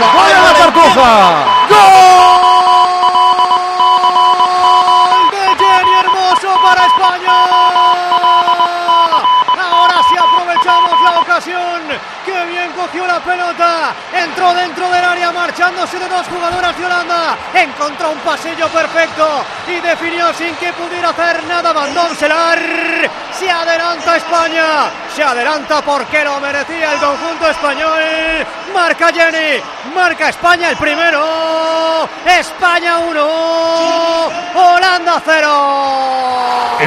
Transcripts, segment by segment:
¡Vaya la cartuja! ¡Gol ocasión. ¡Qué bien cogió la pelota! Entró dentro del área marchándose de dos jugadoras de Holanda. Encontró un pasillo perfecto y definió sin que pudiera hacer nada Van. Se adelanta España. Se adelanta porque lo merecía el conjunto español. Marca Jenny. Marca España el primero. España 1. Holanda 0.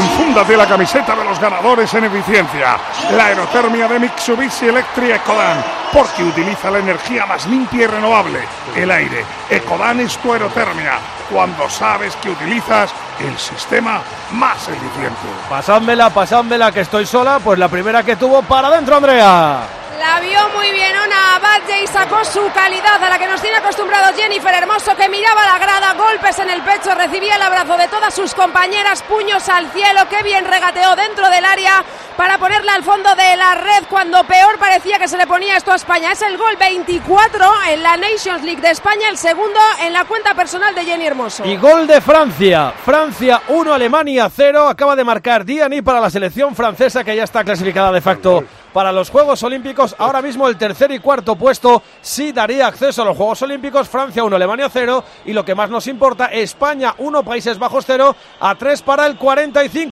Enfúndate la camiseta de los ganadores en eficiencia. La aerotermia de Mitsubishi Electric Ecodan, porque utiliza la energía más limpia y renovable, el aire. Ecodan es tu aerotermia, cuando sabes que utilizas el sistema más eficiente. Pasádmela, pasádmela, que estoy sola. Pues la primera que tuvo para adentro, Andrea. La vio muy bien Ona Badge y sacó su calidad a la que nos tiene acostumbrado Jennifer Hermoso, que miraba la grada, golpes en el pecho, recibía el abrazo de todas sus compañeras, puños al cielo, qué bien regateó dentro del área para ponerla al fondo de la red cuando peor parecía que se le ponía esto a España. Es el gol 24 en la Nations League de España, el segundo en la cuenta personal de Jenny Hermoso. Y gol de Francia. Francia 1, Alemania 0. Acaba de marcar Diani para la selección francesa que ya está clasificada de facto para los Juegos Olímpicos. Ahora mismo el tercer y cuarto puesto sí daría acceso a los Juegos Olímpicos. Francia 1, Alemania 0. Y lo que más nos importa, España 1, Países Bajos 0. A 3 para el 45.